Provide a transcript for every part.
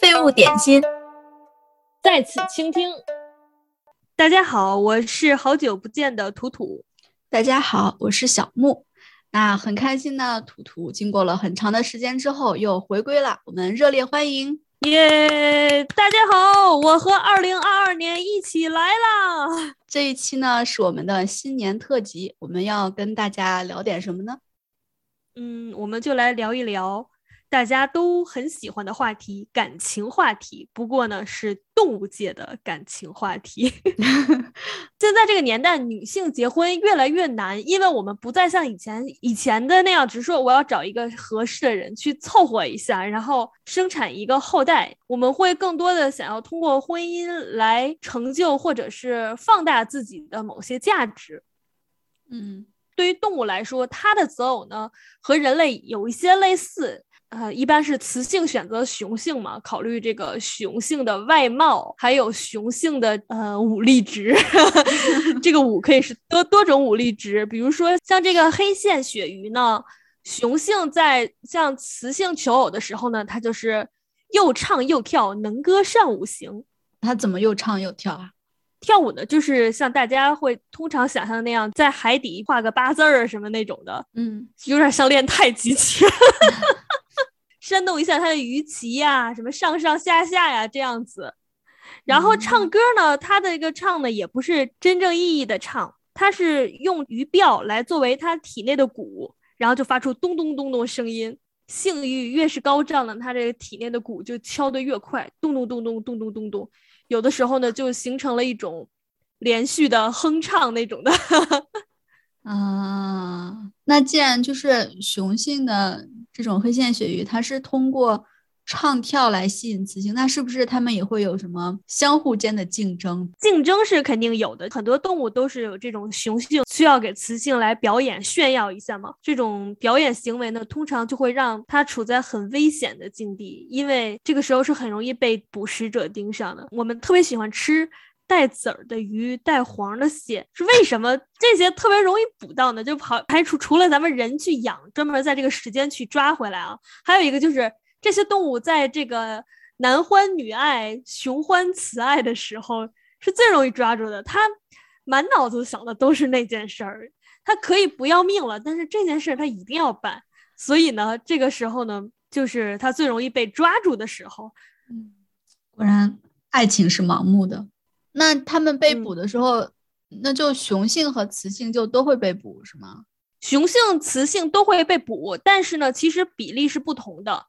废物点心，在此倾听。大家好，我是好久不见的图图。大家好，我是小木。那很开心呢，图图经过了很长的时间之后又回归了，我们热烈欢迎！耶！大家好，我和二零二二年一起来啦！这一期呢是我们的新年特辑，我们要跟大家聊点什么呢？嗯，我们就来聊一聊。大家都很喜欢的话题，感情话题。不过呢，是动物界的感情话题。现在这个年代，女性结婚越来越难，因为我们不再像以前以前的那样，只是说我要找一个合适的人去凑合一下，然后生产一个后代。我们会更多的想要通过婚姻来成就或者是放大自己的某些价值。嗯，对于动物来说，它的择偶呢和人类有一些类似。呃，一般是雌性选择雄性嘛，考虑这个雄性的外貌，还有雄性的呃武力值。这个武可以是多多种武力值，比如说像这个黑线鳕鱼呢，雄性在向雌性求偶的时候呢，它就是又唱又跳，能歌善舞型。它怎么又唱又跳啊？跳舞呢，就是像大家会通常想象那样，在海底画个八字儿什么那种的，嗯，有点像练太极拳。煽动一下他的鱼鳍呀，什么上上下下呀，这样子。然后唱歌呢，他的一个唱呢，也不是真正意义的唱，他是用鱼鳔来作为他体内的鼓，然后就发出咚咚咚咚声音。性欲越是高涨呢，他这个体内的鼓就敲得越快，咚咚咚咚咚咚咚咚。有的时候呢，就形成了一种连续的哼唱那种的。啊，那既然就是雄性的。这种黑线鳕鱼，它是通过唱跳来吸引雌性，那是不是它们也会有什么相互间的竞争？竞争是肯定有的，很多动物都是有这种雄性需要给雌性来表演炫耀一下嘛。这种表演行为呢，通常就会让它处在很危险的境地，因为这个时候是很容易被捕食者盯上的。我们特别喜欢吃。带籽儿的鱼，带黄的蟹，是为什么这些特别容易捕到呢？就跑排除除了咱们人去养，专门在这个时间去抓回来啊。还有一个就是这些动物在这个男欢女爱、雄欢雌爱的时候是最容易抓住的。他满脑子想的都是那件事儿，他可以不要命了，但是这件事他一定要办。所以呢，这个时候呢，就是他最容易被抓住的时候。嗯，果然爱情是盲目的。那他们被捕的时候，那就雄性和雌性就都会被捕，是吗？雄性、雌性都会被捕，但是呢，其实比例是不同的。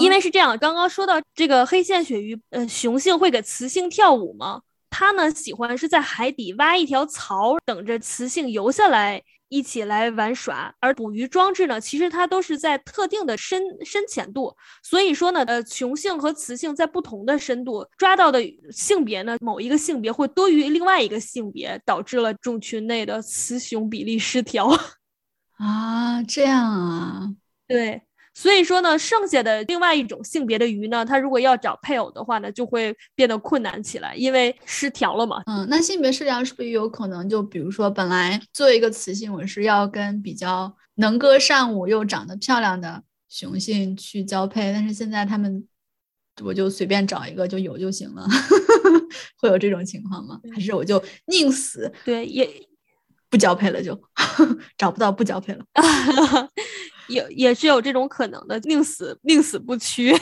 因为是这样，刚刚说到这个黑线鳕鱼，呃，雄性会给雌性跳舞吗？它呢喜欢是在海底挖一条槽，等着雌性游下来。一起来玩耍，而捕鱼装置呢，其实它都是在特定的深深浅度，所以说呢，呃，雄性和雌性在不同的深度抓到的性别呢，某一个性别会多于另外一个性别，导致了种群内的雌雄比例失调。啊，这样啊，对。所以说呢，剩下的另外一种性别的鱼呢，它如果要找配偶的话呢，就会变得困难起来，因为失调了嘛。嗯，那性别失调是不是有可能？就比如说，本来作为一个雌性，我是要跟比较能歌善舞又长得漂亮的雄性去交配，但是现在他们，我就随便找一个就有就行了，会有这种情况吗？还是我就宁死对也不交配了，就找不到不交配了。也也是有这种可能的，宁死宁死不屈，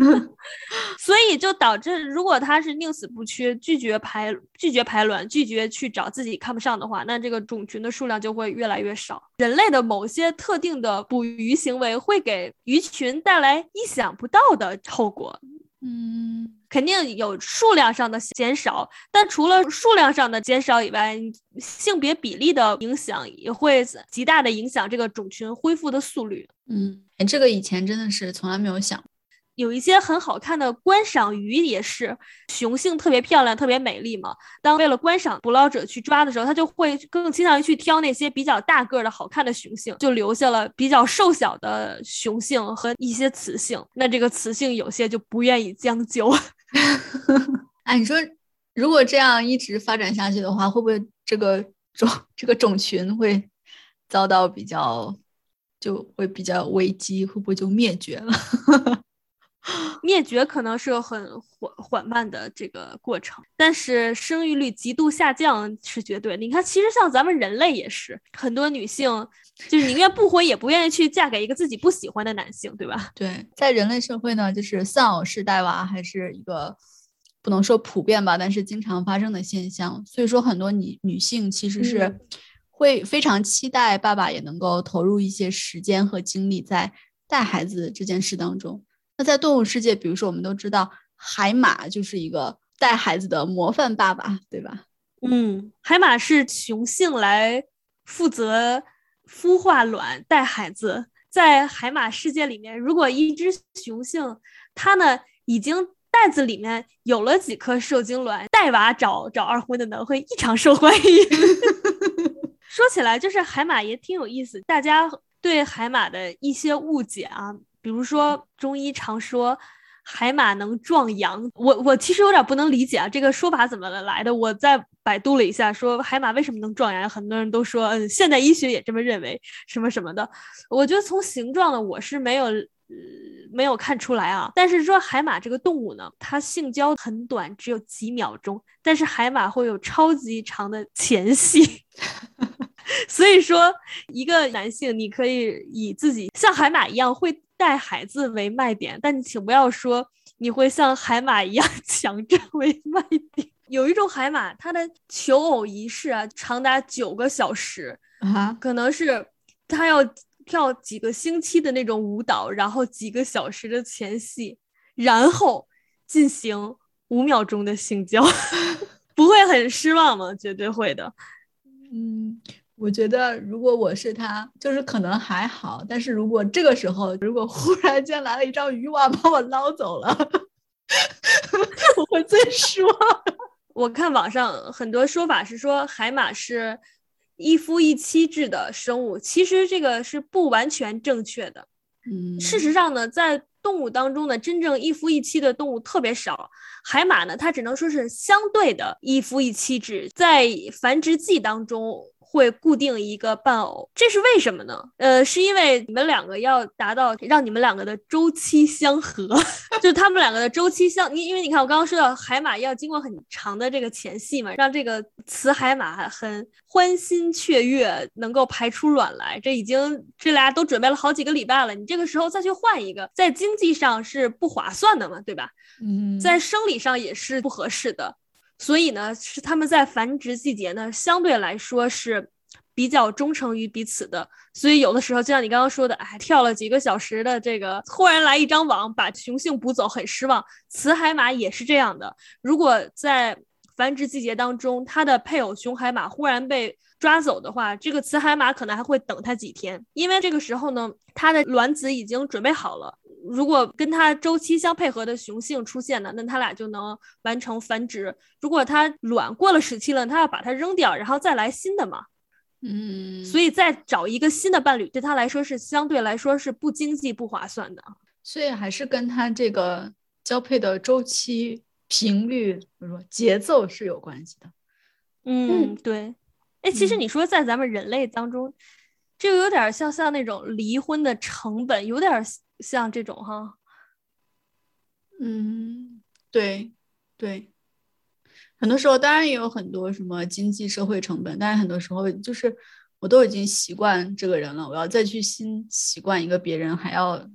所以就导致，如果他是宁死不屈，拒绝排拒绝排卵，拒绝去找自己看不上的话，那这个种群的数量就会越来越少。人类的某些特定的捕鱼行为会给鱼群带来意想不到的后果。嗯。肯定有数量上的减少，但除了数量上的减少以外，性别比例的影响也会极大的影响这个种群恢复的速率。嗯，这个以前真的是从来没有想。有一些很好看的观赏鱼也是雄性特别漂亮、特别美丽嘛。当为了观赏捕捞者去抓的时候，他就会更倾向于去挑那些比较大个的好看的雄性，就留下了比较瘦小的雄性和一些雌性。那这个雌性有些就不愿意将就。哎，你说如果这样一直发展下去的话，会不会这个种这个种群会遭到比较就会比较危机？会不会就灭绝了？灭绝可能是很缓缓慢的这个过程，但是生育率极度下降是绝对。你看，其实像咱们人类也是，很多女性就是宁愿不婚也不愿意去嫁给一个自己不喜欢的男性，对吧？对，在人类社会呢，就是丧偶式带娃还是一个不能说普遍吧，但是经常发生的现象。所以说，很多女女性其实是会非常期待爸爸也能够投入一些时间和精力在带孩子这件事当中。那在动物世界，比如说我们都知道，海马就是一个带孩子的模范爸爸，对吧？嗯，海马是雄性来负责孵化卵、带孩子。在海马世界里面，如果一只雄性它呢已经袋子里面有了几颗受精卵，带娃找找二婚的呢会异常受欢迎。说起来，就是海马也挺有意思，大家对海马的一些误解啊。比如说，中医常说海马能壮阳，我我其实有点不能理解啊，这个说法怎么来的？我在百度了一下，说海马为什么能壮阳，很多人都说，嗯，现代医学也这么认为，什么什么的。我觉得从形状呢，我是没有呃没有看出来啊。但是说海马这个动物呢，它性交很短，只有几秒钟，但是海马会有超级长的前戏。所以说，一个男性你可以以自己像海马一样会。带孩子为卖点，但你请不要说你会像海马一样 强占为卖点。有一种海马，它的求偶仪式啊，长达九个小时啊，可能是它要跳几个星期的那种舞蹈，然后几个小时的前戏，然后进行五秒钟的性交，不会很失望吗？绝对会的。嗯。我觉得如果我是他，就是可能还好。但是如果这个时候，如果忽然间来了一张渔网把我捞走了，我会最失望。我看网上很多说法是说海马是一夫一妻制的生物，其实这个是不完全正确的。嗯，事实上呢，在动物当中呢，真正一夫一妻的动物特别少。海马呢，它只能说是相对的一夫一妻制，在繁殖季当中。会固定一个伴偶，这是为什么呢？呃，是因为你们两个要达到让你们两个的周期相合，就他们两个的周期相，你因为你看我刚刚说到海马要经过很长的这个前戏嘛，让这个雌海马很欢欣雀跃，能够排出卵来，这已经这俩都准备了好几个礼拜了，你这个时候再去换一个，在经济上是不划算的嘛，对吧？嗯，在生理上也是不合适的。所以呢，是他们在繁殖季节呢，相对来说是比较忠诚于彼此的。所以有的时候，就像你刚刚说的，哎，跳了几个小时的这个，突然来一张网把雄性捕走，很失望。雌海马也是这样的。如果在繁殖季节当中，它的配偶雄海马忽然被抓走的话，这个雌海马可能还会等它几天，因为这个时候呢，它的卵子已经准备好了。如果跟它周期相配合的雄性出现了，那它俩就能完成繁殖。如果它卵过了时期了，它要把它扔掉，然后再来新的嘛。嗯，所以再找一个新的伴侣，对他来说是相对来说是不经济、不划算的。所以还是跟它这个交配的周期、频率，或者说节奏是有关系的。嗯，对。哎，其实你说在咱们人类当中，这个有点像像那种离婚的成本，有点。像这种哈，嗯，对对，很多时候当然也有很多什么经济社会成本，但是很多时候就是我都已经习惯这个人了，我要再去新习惯一个别人，还要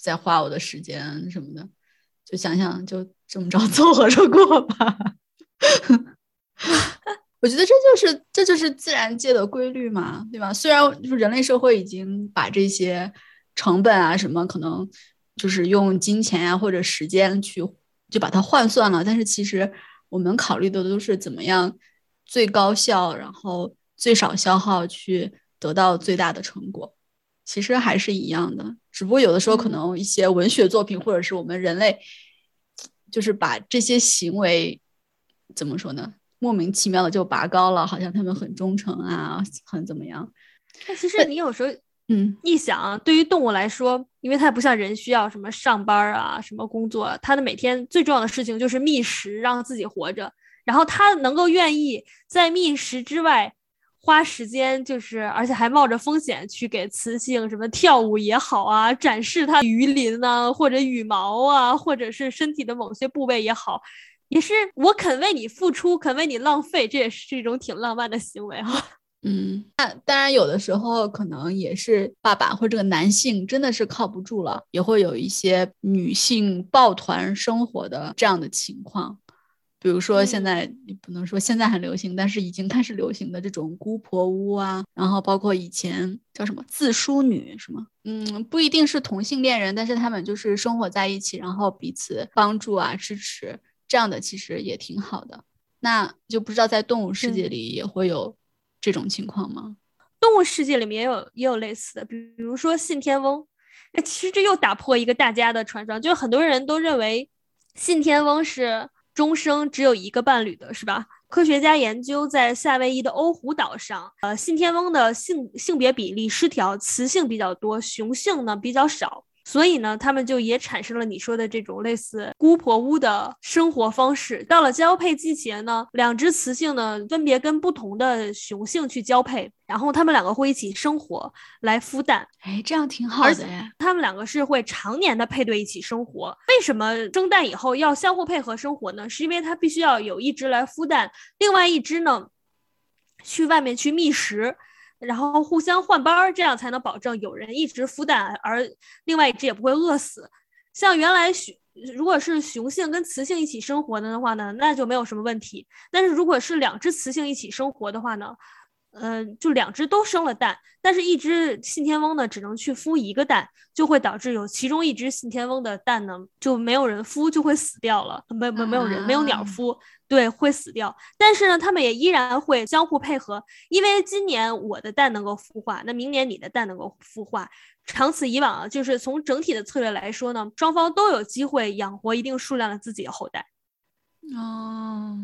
再花我的时间什么的，就想想就这么着 凑合着过吧。我觉得这就是这就是自然界的规律嘛，对吧？虽然就是人类社会已经把这些。成本啊，什么可能就是用金钱呀或者时间去就把它换算了，但是其实我们考虑的都是怎么样最高效，然后最少消耗去得到最大的成果，其实还是一样的，只不过有的时候可能一些文学作品或者是我们人类，就是把这些行为怎么说呢，莫名其妙的就拔高了，好像他们很忠诚啊，很怎么样？那其实你有时候。嗯，一想，对于动物来说，因为它不像人需要什么上班啊，什么工作，它的每天最重要的事情就是觅食，让自己活着。然后它能够愿意在觅食之外花时间，就是而且还冒着风险去给雌性什么跳舞也好啊，展示它鱼鳞啊，或者羽毛啊，或者是身体的某些部位也好，也是我肯为你付出，肯为你浪费，这也是一种挺浪漫的行为哈。嗯，那当然有的时候可能也是爸爸或者这个男性真的是靠不住了，也会有一些女性抱团生活的这样的情况。比如说，现在你不能说现在很流行，但是已经开始流行的这种姑婆屋啊，然后包括以前叫什么自梳女，是吗？嗯，不一定是同性恋人，但是他们就是生活在一起，然后彼此帮助啊、支持，这样的其实也挺好的。那就不知道在动物世界里也会有这种情况吗？动物世界里面也有也有类似的，比如说信天翁。那其实这又打破一个大家的传说，就很多人都认为信天翁是。终生只有一个伴侣的是吧？科学家研究在夏威夷的欧胡岛上，呃，信天翁的性性别比例失调，雌性比较多，雄性呢比较少。所以呢，他们就也产生了你说的这种类似姑婆屋的生活方式。到了交配季节呢，两只雌性呢分别跟不同的雄性去交配，然后他们两个会一起生活来孵蛋。哎，这样挺好的呀。他们两个是会常年的配对一起生活。为什么生蛋以后要相互配合生活呢？是因为它必须要有一只来孵蛋，另外一只呢去外面去觅食。然后互相换班儿，这样才能保证有人一直孵蛋，而另外一只也不会饿死。像原来雄如果是雄性跟雌性一起生活的的话呢，那就没有什么问题。但是如果是两只雌性一起生活的话呢？嗯，就两只都生了蛋，但是一只信天翁呢，只能去孵一个蛋，就会导致有其中一只信天翁的蛋呢，就没有人孵，就会死掉了。没没没有人，没有鸟孵，对，会死掉。但是呢，他们也依然会相互配合，因为今年我的蛋能够孵化，那明年你的蛋能够孵化，长此以往，就是从整体的策略来说呢，双方都有机会养活一定数量的自己的后代。哦，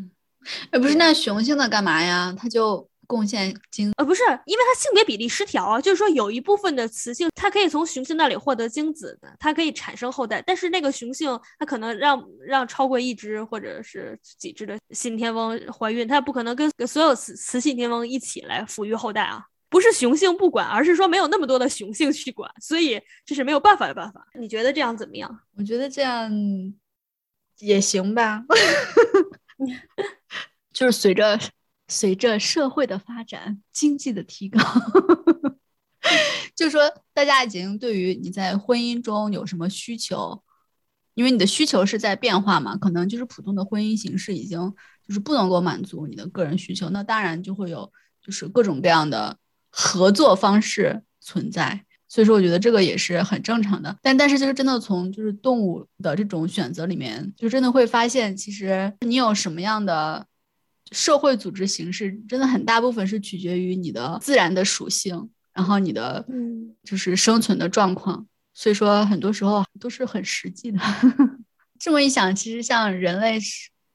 哎，不是，那雄性的干嘛呀？他就。贡献精呃不是，因为它性别比例失调啊，就是说有一部分的雌性它可以从雄性那里获得精子的，它可以产生后代，但是那个雄性它可能让让超过一只或者是几只的信天翁怀孕，它不可能跟所有雌雌信天翁一起来抚育后代啊，不是雄性不管，而是说没有那么多的雄性去管，所以这是没有办法的办法。你觉得这样怎么样？我觉得这样也行吧，就是随着。随着社会的发展，经济的提高，就说大家已经对于你在婚姻中有什么需求，因为你的需求是在变化嘛，可能就是普通的婚姻形式已经就是不能够满足你的个人需求，那当然就会有就是各种各样的合作方式存在。所以说，我觉得这个也是很正常的。但但是就是真的从就是动物的这种选择里面，就真的会发现，其实你有什么样的。社会组织形式真的很大部分是取决于你的自然的属性，然后你的嗯，就是生存的状况。所以说，很多时候都是很实际的。这么一想，其实像人类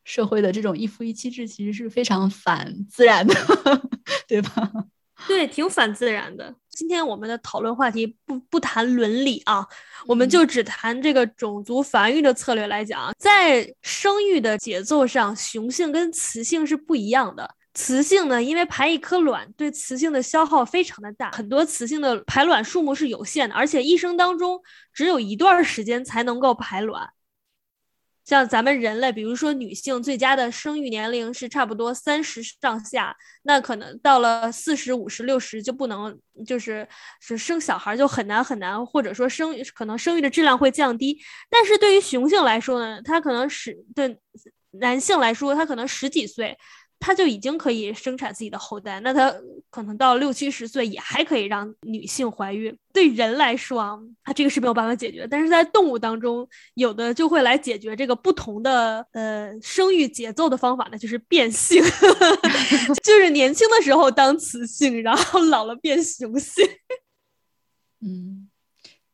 社会的这种一夫一妻制，其实是非常反自然的，对吧？对，挺反自然的。今天我们的讨论话题不不谈伦理啊，我们就只谈这个种族繁育的策略来讲，在生育的节奏上，雄性跟雌性是不一样的。雌性呢，因为排一颗卵对雌性的消耗非常的大，很多雌性的排卵数目是有限的，而且一生当中只有一段时间才能够排卵。像咱们人类，比如说女性最佳的生育年龄是差不多三十上下，那可能到了四十五十六十就不能，就是是生小孩就很难很难，或者说生可能生育的质量会降低。但是对于雄性来说呢，他可能是对男性来说，他可能十几岁。他就已经可以生产自己的后代，那他可能到六七十岁也还可以让女性怀孕。对人来说啊，他这个是没有办法解决。但是在动物当中，有的就会来解决这个不同的呃生育节奏的方法呢，就是变性，就是年轻的时候当雌性，然后老了变雄性。嗯。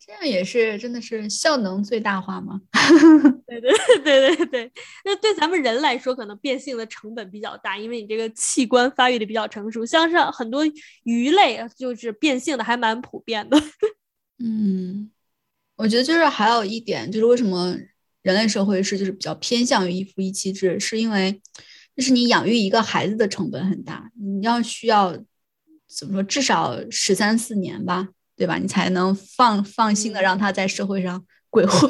这样也是，真的是效能最大化吗？对对 对对对。那对咱们人来说，可能变性的成本比较大，因为你这个器官发育的比较成熟。像是很多鱼类，就是变性的还蛮普遍的。嗯，我觉得就是还有一点，就是为什么人类社会是就是比较偏向于一夫一妻制，是因为就是你养育一个孩子的成本很大，你要需要怎么说，至少十三四年吧，对吧？你才能放放心的让他在社会上鬼混，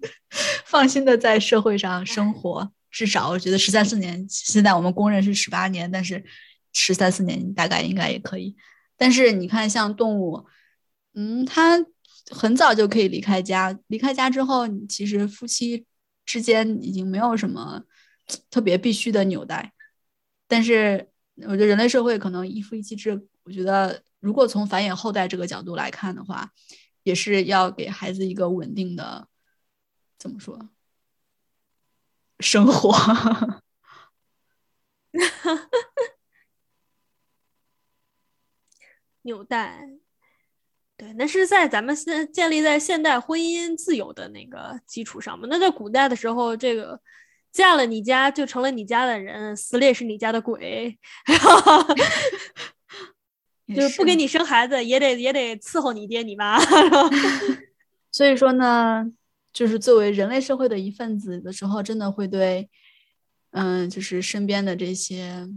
放心的在社会上生活。至少我觉得十三四年，现在我们公认是十八年，但是十三四年大概应该也可以。但是你看，像动物，嗯，它很早就可以离开家，离开家之后，其实夫妻之间已经没有什么特别必须的纽带。但是我觉得人类社会可能一夫一妻制，我觉得如果从繁衍后代这个角度来看的话，也是要给孩子一个稳定的，怎么说？生活，纽带，对，那是在咱们现建立在现代婚姻自由的那个基础上嘛？那在古代的时候，这个嫁了你家就成了你家的人，死了也是你家的鬼，就是不给你生孩子也得也得伺候你爹你妈。所以说呢。就是作为人类社会的一份子的时候，真的会对，嗯，就是身边的这些，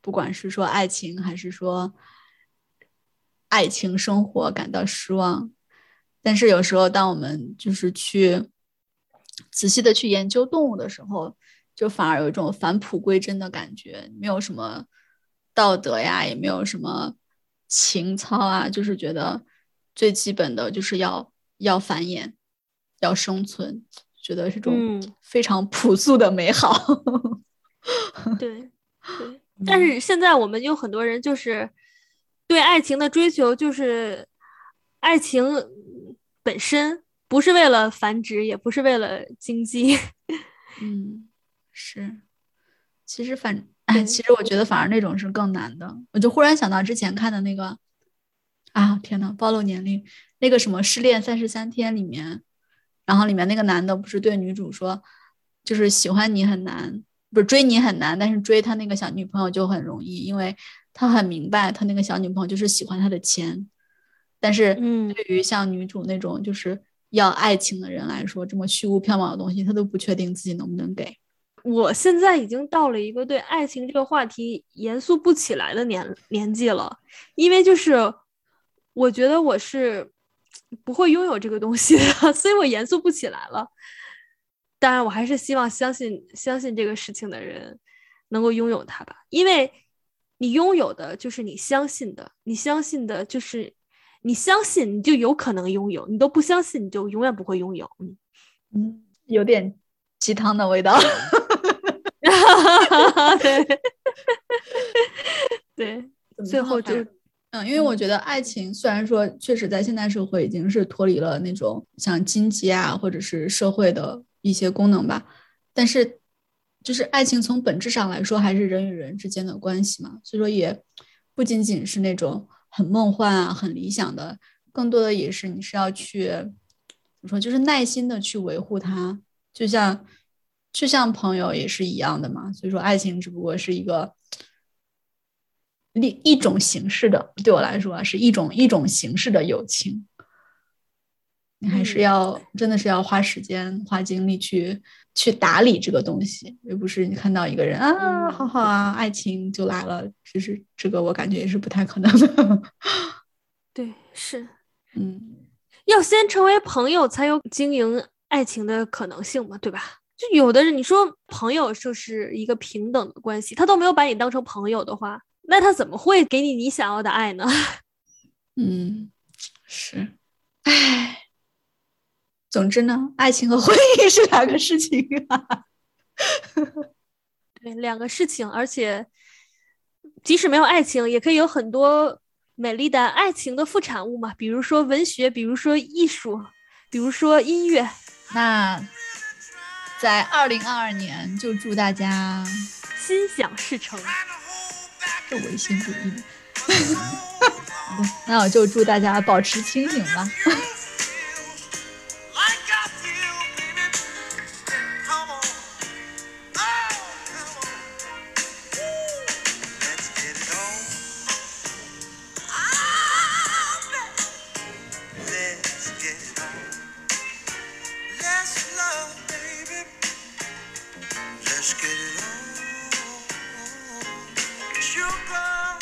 不管是说爱情还是说爱情生活感到失望。但是有时候，当我们就是去仔细的去研究动物的时候，就反而有一种返璞归真的感觉，没有什么道德呀，也没有什么情操啊，就是觉得最基本的就是要要繁衍。要生存，觉得是种非常朴素的美好。对 对，但是现在我们有很多人就是对爱情的追求，就是爱情本身不是为了繁殖，也不是为了经济。嗯，是。其实反哎，其实我觉得反而那种是更难的。我就忽然想到之前看的那个啊，天呐，暴露年龄，那个什么《失恋三十三天》里面。然后里面那个男的不是对女主说，就是喜欢你很难，不是追你很难，但是追他那个小女朋友就很容易，因为他很明白他那个小女朋友就是喜欢他的钱。但是对于像女主那种就是要爱情的人来说，这么虚无缥缈的东西，他都不确定自己能不能给。我现在已经到了一个对爱情这个话题严肃不起来的年年纪了，因为就是我觉得我是。不会拥有这个东西的，所以我严肃不起来了。当然，我还是希望相信相信这个事情的人能够拥有它吧，因为你拥有的就是你相信的，你相信的就是你相信，你就有可能拥有；你都不相信，你就永远不会拥有。嗯嗯，有点鸡汤的味道。对。对，最后就。嗯，因为我觉得爱情虽然说确实在现代社会已经是脱离了那种像经济啊或者是社会的一些功能吧，但是就是爱情从本质上来说还是人与人之间的关系嘛，所以说也不仅仅是那种很梦幻啊、很理想的，更多的也是你是要去怎么说，就是耐心的去维护它，就像就像朋友也是一样的嘛，所以说爱情只不过是一个。另一种形式的，对我来说啊，是一种一种形式的友情。你还是要真的是要花时间、花精力去去打理这个东西，而不是你看到一个人啊，好好啊，爱情就来了。其实这个我感觉也是不太可能的。对，是，嗯，要先成为朋友，才有经营爱情的可能性嘛，对吧？就有的人，你说朋友就是一个平等的关系，他都没有把你当成朋友的话。那他怎么会给你你想要的爱呢？嗯，是，唉，总之呢，爱情和婚姻是两个事情啊。对，两个事情，而且即使没有爱情，也可以有很多美丽的爱情的副产物嘛，比如说文学，比如说艺术，比如说音乐。那在二零二二年，就祝大家心想事成。这唯心主义，那我就祝大家保持清醒吧。Get it on. Sugar,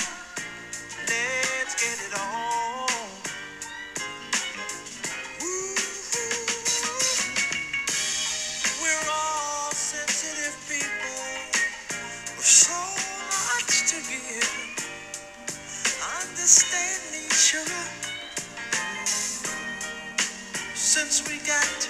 let's get it on. We're all sensitive people with so much to give. Understand each other since we got to.